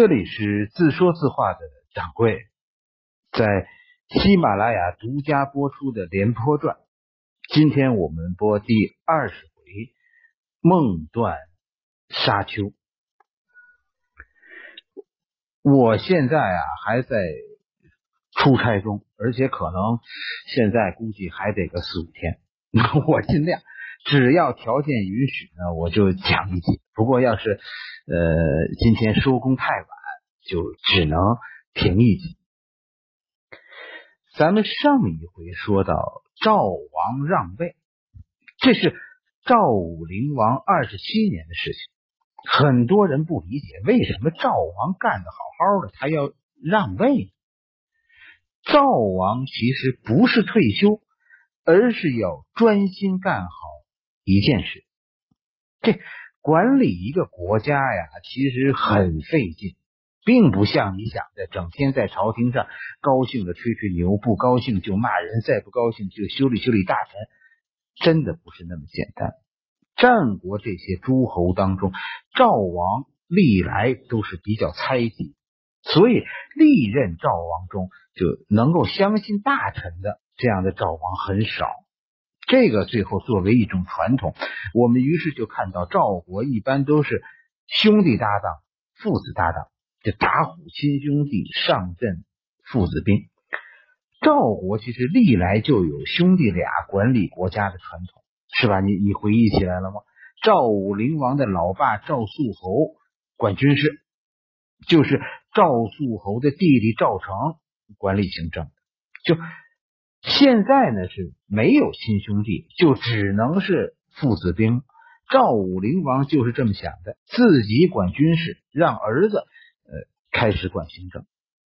这里是自说自话的掌柜，在喜马拉雅独家播出的《廉颇传》，今天我们播第二十回《梦断沙丘》。我现在啊还在出差中，而且可能现在估计还得个四五天。我尽量，只要条件允许呢，我就讲一集。不过要是呃今天收工太晚，就只能停一集。咱们上一回说到赵王让位，这是赵武灵王二十七年的事情。很多人不理解，为什么赵王干的好好的，他要让位？赵王其实不是退休，而是要专心干好一件事。这管理一个国家呀，其实很费劲，并不像你想的，整天在朝廷上高兴的吹吹牛，不高兴就骂人，再不高兴就修理修理大臣，真的不是那么简单。战国这些诸侯当中，赵王历来都是比较猜忌，所以历任赵王中就能够相信大臣的这样的赵王很少。这个最后作为一种传统，我们于是就看到赵国一般都是兄弟搭档、父子搭档，这打虎亲兄弟，上阵父子兵。赵国其实历来就有兄弟俩管理国家的传统。是吧？你你回忆起来了吗？赵武灵王的老爸赵肃侯管军事，就是赵肃侯的弟弟赵成管理行政。就现在呢是没有亲兄弟，就只能是父子兵。赵武灵王就是这么想的，自己管军事，让儿子呃开始管行政。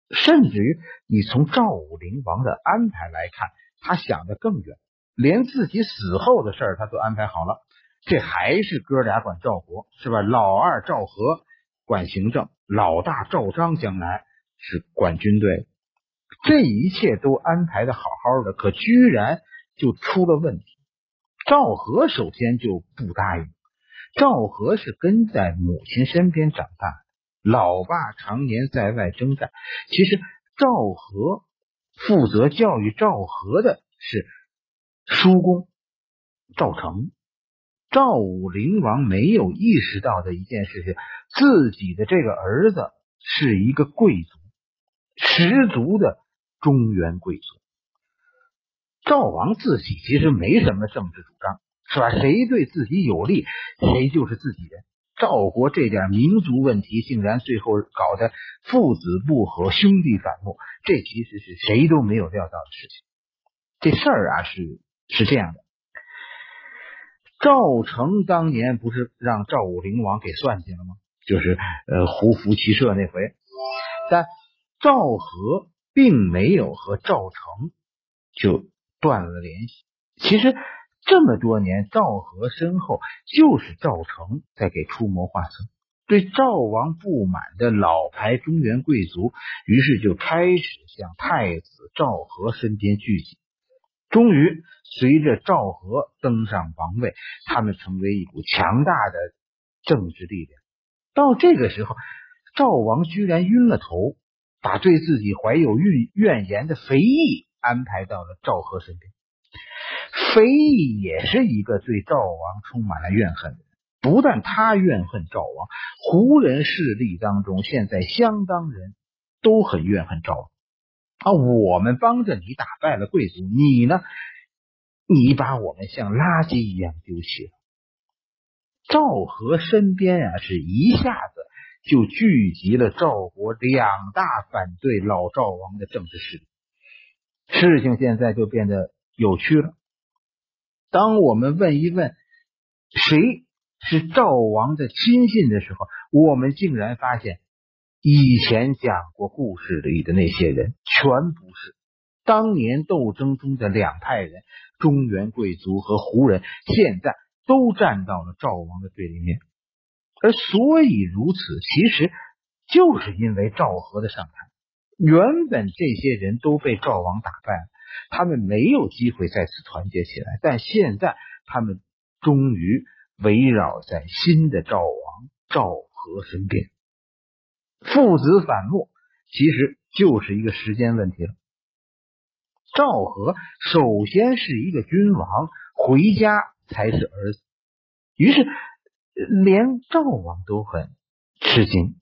甚至于你从赵武灵王的安排来看，他想的更远。连自己死后的事儿他都安排好了，这还是哥俩管赵国是吧？老二赵和管行政，老大赵章将来是管军队，这一切都安排的好好的，可居然就出了问题。赵和首先就不答应。赵和是跟在母亲身边长大的，老爸常年在外征战。其实赵和负责教育赵和的是。叔公赵成，赵武灵王没有意识到的一件事情，自己的这个儿子是一个贵族，十足的中原贵族。赵王自己其实没什么政治主张，是吧？谁对自己有利，谁就是自己人。赵国这点民族问题，竟然最后搞得父子不和，兄弟反目，这其实是谁都没有料到的事情。这事儿啊，是。是这样的，赵成当年不是让赵武灵王给算计了吗？就是呃胡服骑射那回，但赵和并没有和赵成就断了联系。其实这么多年，赵和身后就是赵成在给出谋划策。对赵王不满的老牌中原贵族，于是就开始向太子赵和身边聚集。终于，随着赵和登上王位，他们成为一股强大的政治力量。到这个时候，赵王居然晕了头，把对自己怀有怨怨言的肥义安排到了赵和身边。肥义也是一个对赵王充满了怨恨的人，不但他怨恨赵王，胡人势力当中现在相当人都很怨恨赵王。啊！我们帮着你打败了贵族，你呢？你把我们像垃圾一样丢弃了。赵和身边啊，是一下子就聚集了赵国两大反对老赵王的政治势力。事情现在就变得有趣了。当我们问一问谁是赵王的亲信的时候，我们竟然发现。以前讲过故事里的那些人，全不是当年斗争中的两派人，中原贵族和胡人，现在都站到了赵王的对立面。而所以如此，其实就是因为赵和的上台。原本这些人都被赵王打败了，他们没有机会再次团结起来。但现在，他们终于围绕在新的赵王赵和身边。父子反目，其实就是一个时间问题了。赵和首先是一个君王，回家才是儿子，于是连赵王都很吃惊。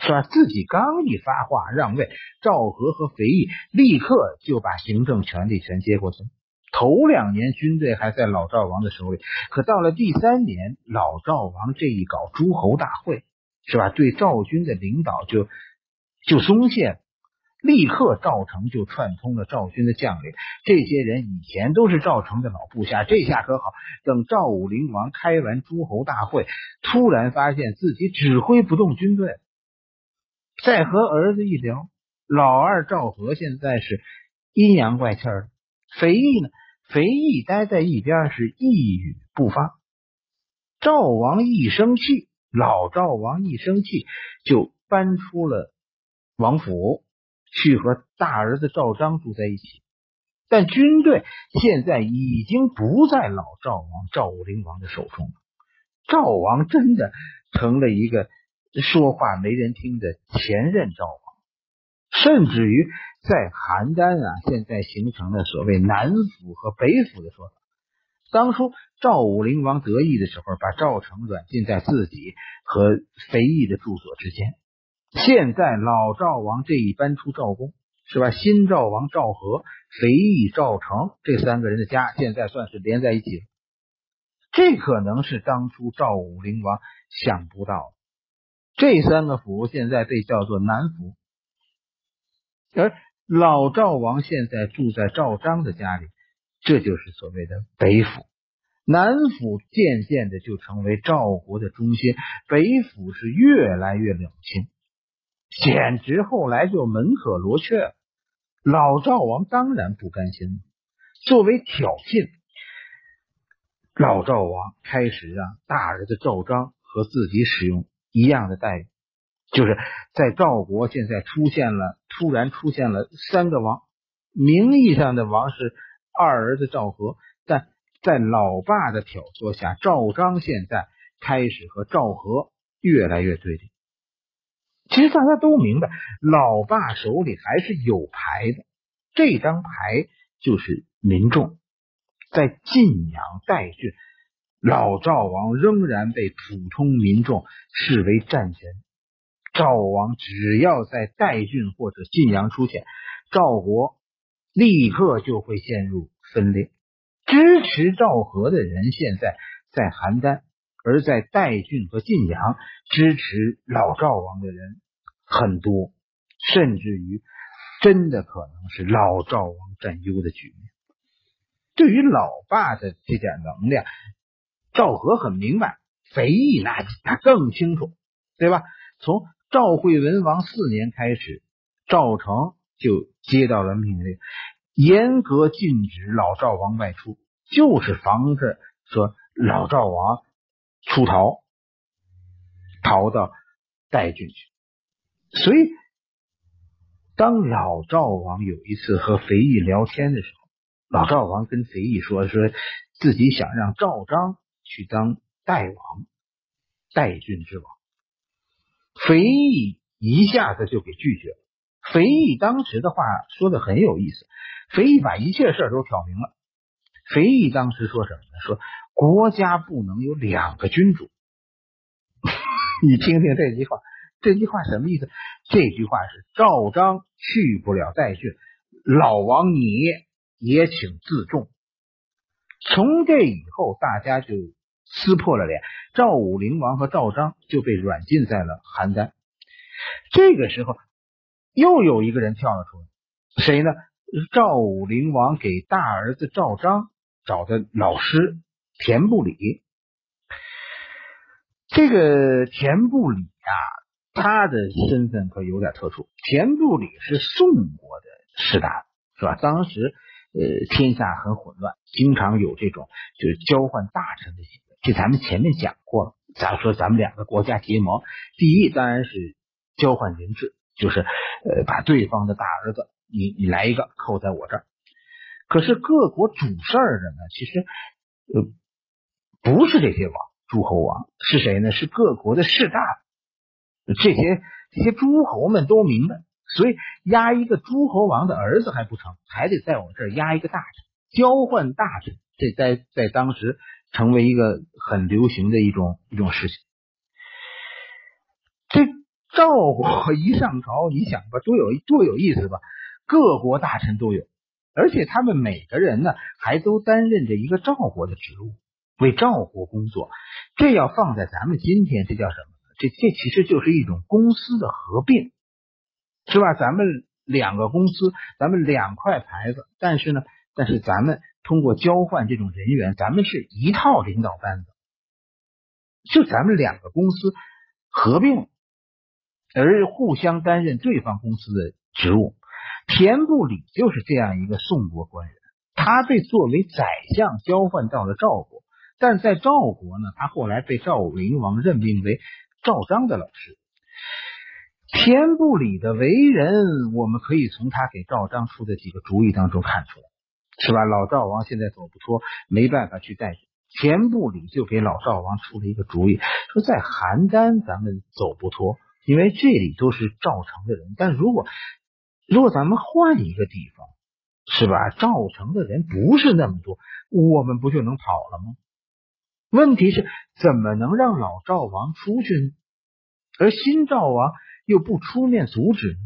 是吧？自己刚一发话让位，赵和和肥义立刻就把行政权力全接过去。头两年军队还在老赵王的手里，可到了第三年，老赵王这一搞诸侯大会，是吧？对赵军的领导就就松懈，立刻赵成就串通了赵军的将领。这些人以前都是赵成的老部下，这下可好，等赵武灵王开完诸侯大会，突然发现自己指挥不动军队。再和儿子一聊，老二赵和现在是阴阳怪气的，肥义呢？肥义待在一边是一语不发。赵王一生气，老赵王一生气就搬出了王府，去和大儿子赵章住在一起。但军队现在已经不在老赵王赵武灵王的手中了，赵王真的成了一个。说话没人听的前任赵王，甚至于在邯郸啊，现在形成了所谓南府和北府的说法。当初赵武灵王得意的时候，把赵成软禁在自己和肥义的住所之间。现在老赵王这一搬出赵公，是吧？新赵王赵和、肥义、赵成这三个人的家，现在算是连在一起了。这可能是当初赵武灵王想不到。这三个府现在被叫做南府，而老赵王现在住在赵章的家里，这就是所谓的北府。南府渐渐的就成为赵国的中心，北府是越来越冷清，简直后来就门可罗雀了。老赵王当然不甘心，作为挑衅，老赵王开始让大儿子赵章和自己使用。一样的待遇，就是在赵国现在出现了，突然出现了三个王，名义上的王是二儿子赵和，但在老爸的挑唆下，赵章现在开始和赵和越来越对立。其实大家都明白，老爸手里还是有牌的，这张牌就是民众，在晋阳代郡。老赵王仍然被普通民众视为战神。赵王只要在代郡或者晋阳出现，赵国立刻就会陷入分裂。支持赵和的人现在在邯郸，而在代郡和晋阳支持老赵王的人很多，甚至于真的可能是老赵王占优的局面。对于老爸的这点能量。赵和很明白，肥义那他更清楚，对吧？从赵惠文王四年开始，赵成就接到了命令，严格禁止老赵王外出，就是防止说老赵王出逃，逃到代郡去。所以，当老赵王有一次和肥义聊天的时候，老赵王跟肥义说，说自己想让赵章。去当代王，代郡之王，肥义一下子就给拒绝了。肥义当时的话说的很有意思，肥义把一切事都挑明了。肥义当时说什么呢？说国家不能有两个君主。你听听这句话，这句话什么意思？这句话是赵章去不了代郡，老王你也请自重。从这以后，大家就。撕破了脸，赵武灵王和赵章就被软禁在了邯郸。这个时候，又有一个人跳了出来，谁呢？赵武灵王给大儿子赵章找的老师田不礼。这个田不礼啊，他的身份可有点特殊。田不礼是宋国的士大夫，是吧？当时呃，天下很混乱，经常有这种就是交换大臣的行为。这咱们前面讲过了。假如说咱们两个国家结盟，第一当然是交换人质，就是呃把对方的大儿子，你你来一个扣在我这儿。可是各国主事儿的呢，其实呃不是这些王诸侯王，是谁呢？是各国的士大夫。这些这些诸侯们都明白，所以压一个诸侯王的儿子还不成，还得在我这儿压一个大臣，交换大臣。这在在当时成为一个很流行的一种一种事情。这赵国一上朝，你想吧，多有多有意思吧？各国大臣都有，而且他们每个人呢，还都担任着一个赵国的职务，为赵国工作。这要放在咱们今天，这叫什么？这这其实就是一种公司的合并，是吧？咱们两个公司，咱们两块牌子，但是呢，但是咱们通过交换这种人员，咱们是一套领导班子，就咱们两个公司合并，而互相担任对方公司的职务。田不礼就是这样一个宋国官人，他被作为宰相交换到了赵国，但在赵国呢，他后来被赵灵王任命为。赵章的老师，田不礼的为人，我们可以从他给赵章出的几个主意当中看出来，是吧？老赵王现在走不脱，没办法去代替，田不礼就给老赵王出了一个主意，说在邯郸咱们走不脱，因为这里都是赵城的人，但如果如果咱们换一个地方，是吧？赵城的人不是那么多，我们不就能跑了吗？问题是怎么能让老赵王出去呢？而新赵王又不出面阻止呢？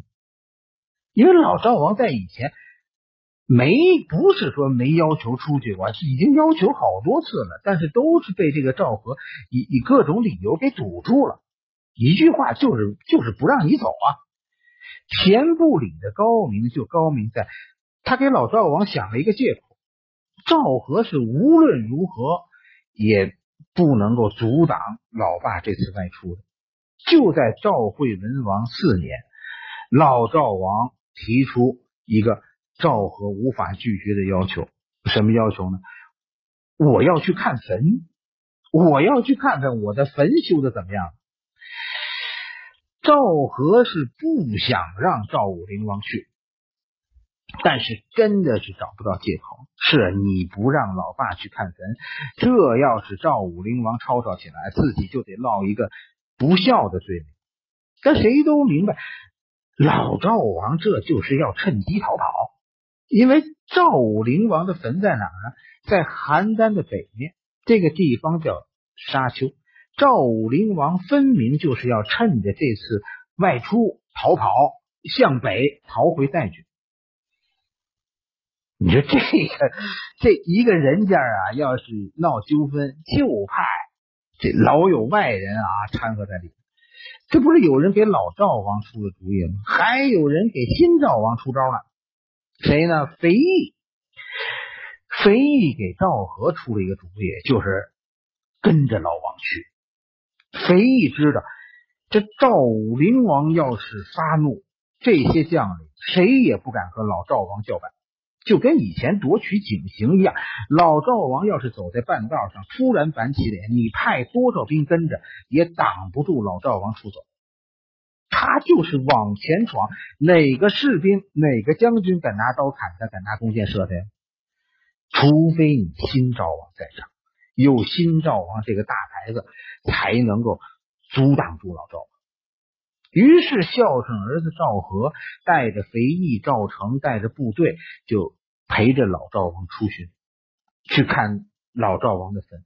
因为老赵王在以前没不是说没要求出去，我是已经要求好多次了，但是都是被这个赵和以以各种理由给堵住了。一句话就是就是不让你走啊！田不礼的高明就高明在，他给老赵王想了一个借口：赵和是无论如何。也不能够阻挡老爸这次外出的。就在赵惠文王四年，老赵王提出一个赵和无法拒绝的要求，什么要求呢？我要去看坟，我要去看看我的坟修的怎么样。赵和是不想让赵武灵王去。但是真的是找不到借口，是你不让老爸去看坟，这要是赵武灵王吵吵起来，自己就得落一个不孝的罪名。但谁都明白，老赵王这就是要趁机逃跑，因为赵武灵王的坟在哪儿呢？在邯郸的北面，这个地方叫沙丘。赵武灵王分明就是要趁着这次外出逃跑，向北逃回代郡。你说这个这一个人家啊，要是闹纠纷，就怕这老有外人啊掺和在里面。这不是有人给老赵王出的主意吗？还有人给新赵王出招了。谁呢？肥义。肥义给赵和出了一个主意，就是跟着老王去。肥义知道，这赵武灵王要是发怒，这些将领谁也不敢和老赵王叫板。就跟以前夺取井陉一样，老赵王要是走在半道上，突然板起脸，你派多少兵跟着，也挡不住老赵王出走。他就是往前闯，哪个士兵、哪个将军敢拿刀砍他，敢拿弓箭射他呀？除非你新赵王在场，有新赵王这个大牌子，才能够阻挡住老赵。于是，孝顺儿子赵和带着肥义、赵成，带着部队，就陪着老赵王出巡，去看老赵王的坟。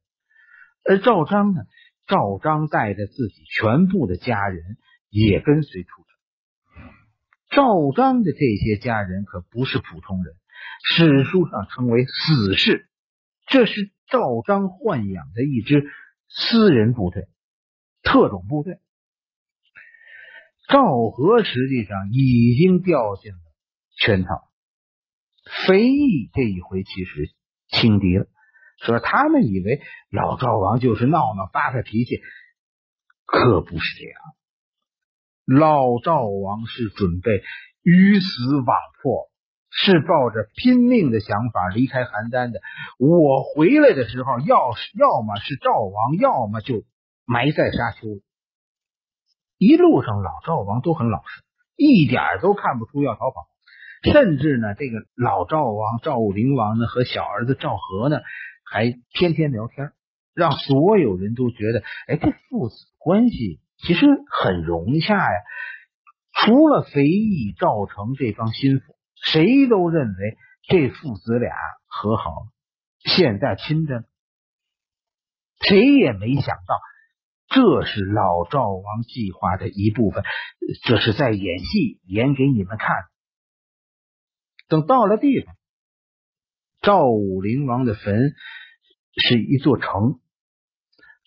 而赵章呢，赵章带着自己全部的家人也跟随出城。赵章的这些家人可不是普通人，史书上称为死士，这是赵章豢养的一支私人部队、特种部队。赵和实际上已经掉进了圈套，肥义这一回其实轻敌了。说他们以为老赵王就是闹闹发发脾气，可不是这样。老赵王是准备鱼死网破，是抱着拼命的想法离开邯郸的。我回来的时候，要是要么是赵王，要么就埋在沙丘。一路上，老赵王都很老实，一点都看不出要逃跑。甚至呢，这个老赵王赵武灵王呢和小儿子赵和呢，还天天聊天，让所有人都觉得，哎，这父子关系其实很融洽呀。除了肥义、赵成这帮心腹，谁都认为这父子俩和好了，现在亲着呢。谁也没想到，这是老赵王计划的一部分，这是在演戏，演给你们看。等到了地方，赵武灵王的坟是一座城，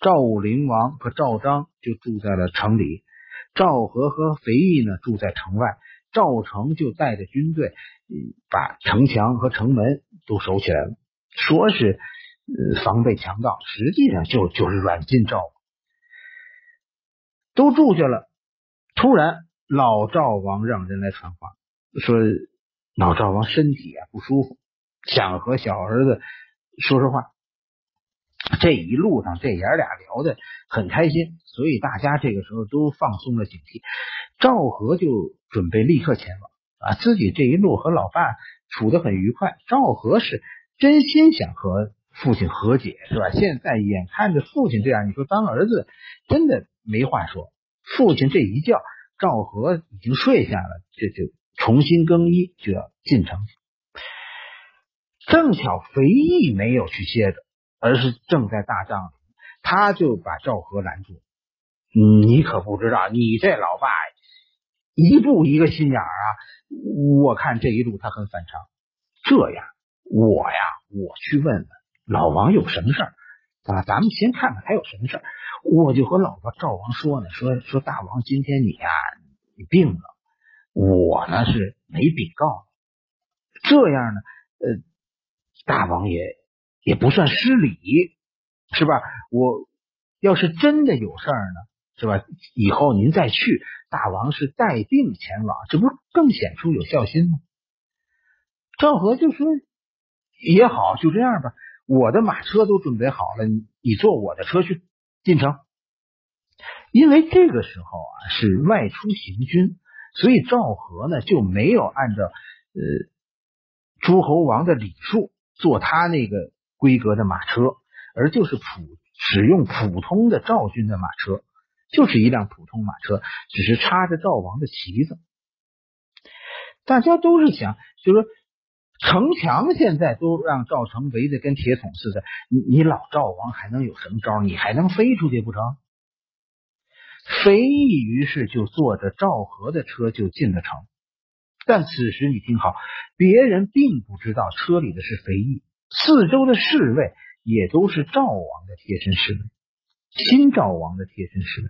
赵武灵王和赵章就住在了城里。赵和和肥义呢住在城外，赵成就带着军队，把城墙和城门都守起来了，说是防备强盗，实际上就就是软禁赵王。都住下了，突然老赵王让人来传话，说老赵王身体啊不舒服，想和小儿子说说话。这一路上，这爷俩聊的很开心，所以大家这个时候都放松了警惕。赵和就准备立刻前往啊，自己这一路和老爸处的很愉快。赵和是真心想和父亲和解，是吧？现在眼看着父亲这样，你说当儿子真的没话说。父亲这一觉，赵和已经睡下了，这就重新更衣，就要进城。正巧肥义没有去歇着。而是正在大帐里，他就把赵和拦住。你可不知道，你这老爸一步一个心眼啊！我看这一路他很反常。这样，我呀，我去问问老王有什么事儿啊？咱们先看看他有什么事儿。我就和老婆赵王说呢，说说大王今天你呀，你病了，我呢是没禀告。这样呢，呃，大王也。也不算失礼，是吧？我要是真的有事儿呢，是吧？以后您再去，大王是带病前往，这不更显出有孝心吗？赵和就说：“也好，就这样吧。我的马车都准备好了，你坐我的车去进城。因为这个时候啊是外出行军，所以赵和呢就没有按照呃诸侯王的礼数坐他那个。”规格的马车，而就是普使用普通的赵军的马车，就是一辆普通马车，只是插着赵王的旗子。大家都是想，就说城墙现在都让赵成围的跟铁桶似的，你你老赵王还能有什么招？你还能飞出去不成？肥义于是就坐着赵和的车就进了城，但此时你听好，别人并不知道车里的是肥义。四周的侍卫也都是赵王的贴身侍卫，新赵王的贴身侍卫。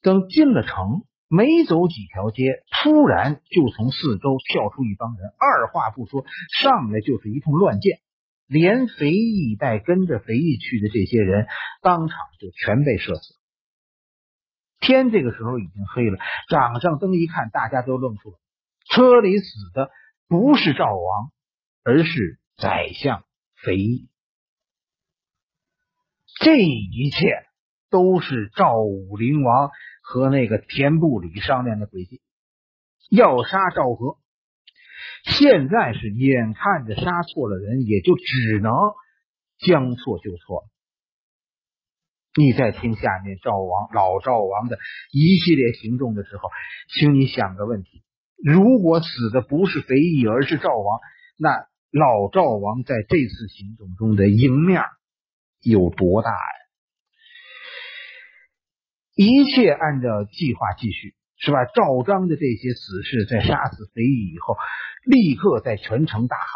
等进了城，没走几条街，突然就从四周跳出一帮人，二话不说，上来就是一通乱箭，连肥义带跟着肥义去的这些人，当场就全被射死。天这个时候已经黑了，掌上灯一看，大家都愣住了，车里死的不是赵王，而是。宰相肥义，这一切都是赵武灵王和那个田不里商量的诡计，要杀赵和。现在是眼看着杀错了人，也就只能将错就错。你在听下面赵王老赵王的一系列行动的时候，请你想个问题：如果死的不是肥义，而是赵王，那？老赵王在这次行动中的赢面有多大呀？一切按照计划继续，是吧？赵章的这些死士在杀死肥义以后，立刻在全城大喊，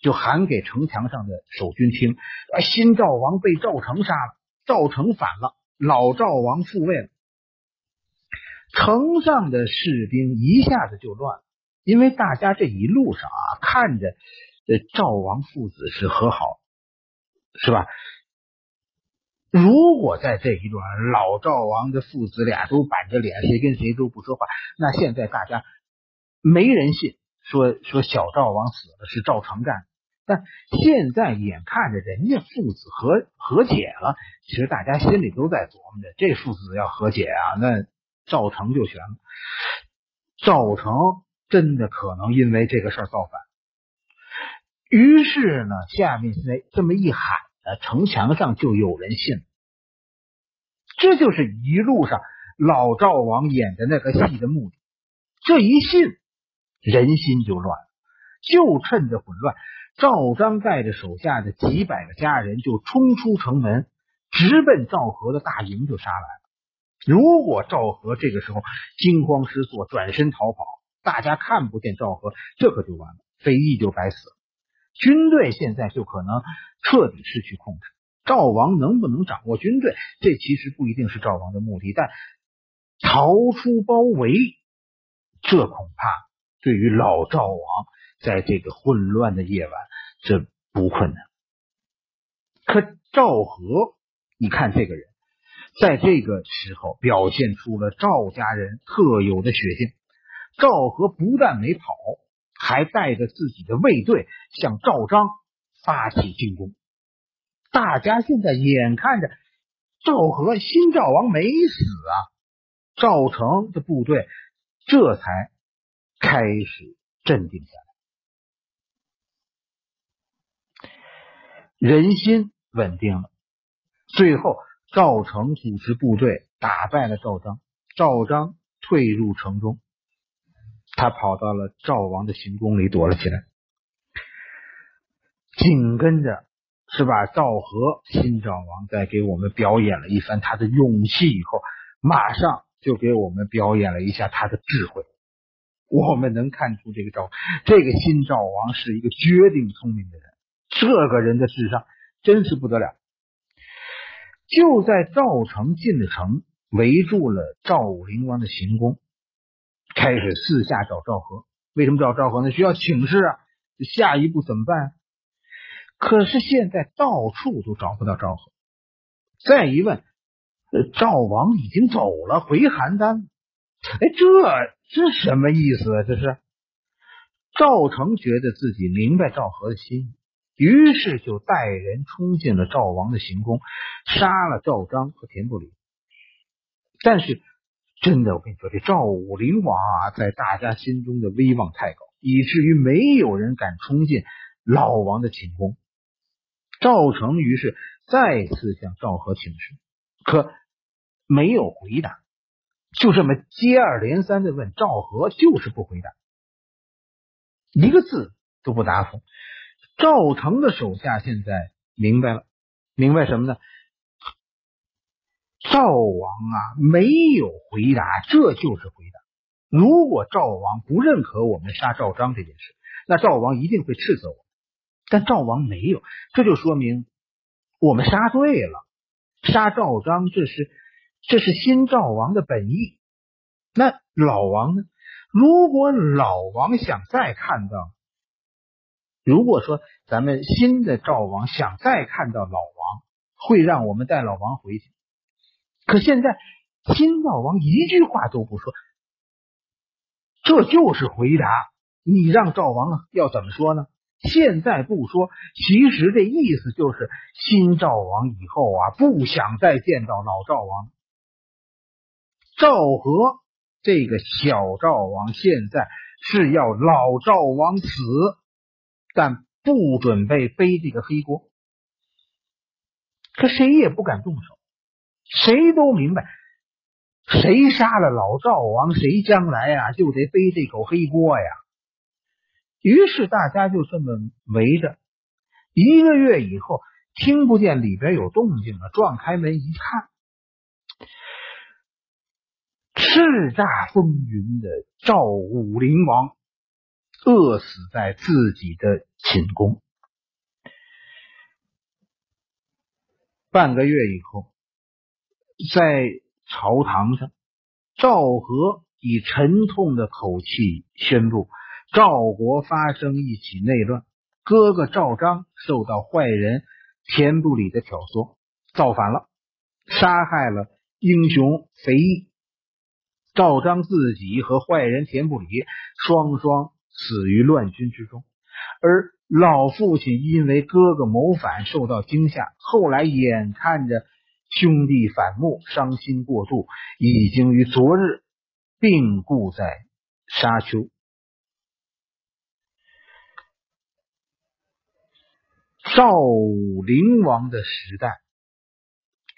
就喊给城墙上的守军听：啊，新赵王被赵成杀了，赵成反了，老赵王复位了。城上的士兵一下子就乱了，因为大家这一路上啊，看着。这赵王父子是和好，是吧？如果在这一段老赵王的父子俩都板着脸，谁跟谁都不说话，那现在大家没人信，说说小赵王死了是赵成干。但现在眼看着人家父子和和解了，其实大家心里都在琢磨着，这父子要和解啊，那赵成就悬了。赵成真的可能因为这个事儿造反。于是呢，下面那这么一喊呢，城墙上就有人信。这就是一路上老赵王演的那个戏的目的。这一信，人心就乱了。就趁着混乱，赵章带着手下的几百个家人就冲出城门，直奔赵和的大营就杀来了。如果赵和这个时候惊慌失措，转身逃跑，大家看不见赵和，这可就完了，飞翼就白死了。军队现在就可能彻底失去控制。赵王能不能掌握军队，这其实不一定是赵王的目的，但逃出包围，这恐怕对于老赵王在这个混乱的夜晚，这不困难。可赵和，你看这个人，在这个时候表现出了赵家人特有的血性。赵和不但没跑，还带着自己的卫队向赵章发起进攻。大家现在眼看着赵和新赵王没死啊，赵成的部队这才开始镇定下来，人心稳定了。最后，赵成组织部队打败了赵章，赵章退入城中，他跑到了赵王的行宫里躲了起来，紧跟着。是吧？赵和新赵王在给我们表演了一番他的勇气以后，马上就给我们表演了一下他的智慧。我们能看出这个赵这个新赵王是一个绝顶聪明的人，这个人的智商真是不得了。就在赵成进了城，围住了赵武灵王的行宫，开始四下找赵和。为什么找赵和呢？需要请示啊。下一步怎么办？可是现在到处都找不到赵和，再一问，赵王已经走了，回邯郸。哎，这这什么意思啊？这是赵成觉得自己明白赵和的心意，于是就带人冲进了赵王的行宫，杀了赵章和田不礼。但是真的，我跟你说，这赵武灵王啊，在大家心中的威望太高，以至于没有人敢冲进老王的寝宫。赵成于是再次向赵和请示，可没有回答，就这么接二连三的问，赵和就是不回答，一个字都不答复。赵成的手下现在明白了，明白什么呢？赵王啊，没有回答，这就是回答。如果赵王不认可我们杀赵章这件事，那赵王一定会斥责我。但赵王没有，这就说明我们杀对了。杀赵章，这是这是新赵王的本意。那老王呢？如果老王想再看到，如果说咱们新的赵王想再看到老王，会让我们带老王回去。可现在新赵王一句话都不说，这就是回答。你让赵王要怎么说呢？现在不说，其实这意思就是新赵王以后啊，不想再见到老赵王。赵和这个小赵王现在是要老赵王死，但不准备背这个黑锅。可谁也不敢动手，谁都明白，谁杀了老赵王，谁将来呀就得背这口黑锅呀。于是大家就这么围着，一个月以后，听不见里边有动静了，撞开门一看，叱咤风云的赵武灵王饿死在自己的寝宫。半个月以后，在朝堂上，赵和以沉痛的口气宣布。赵国发生一起内乱，哥哥赵章受到坏人田不里的挑唆，造反了，杀害了英雄肥义。赵章自己和坏人田不里双双死于乱军之中，而老父亲因为哥哥谋反受到惊吓，后来眼看着兄弟反目，伤心过度，已经于昨日病故在沙丘。赵武灵王的时代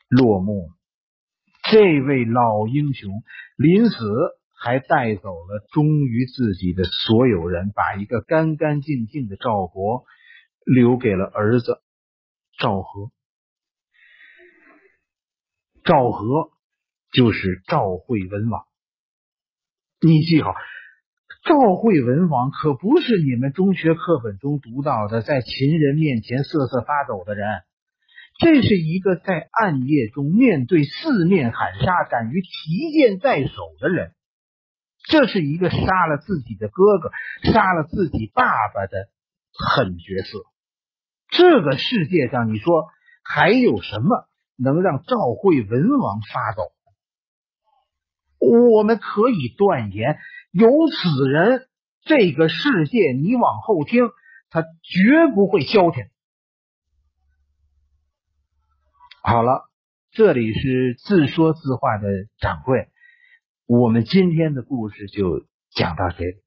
落幕了，这位老英雄临死还带走了忠于自己的所有人，把一个干干净净的赵国留给了儿子赵和。赵和就是赵惠文王，你记好，赵惠文王可不是你们中学课本中读到的在秦人面前瑟瑟发抖的人，这是一个在暗夜中面对四面喊杀、敢于提剑在手的人，这是一个杀了自己的哥哥、杀了自己爸爸的狠角色。这个世界上，你说还有什么？能让赵惠文王发抖？我们可以断言，有此人，这个世界你往后听，他绝不会消停。好了，这里是自说自话的掌柜，我们今天的故事就讲到这里。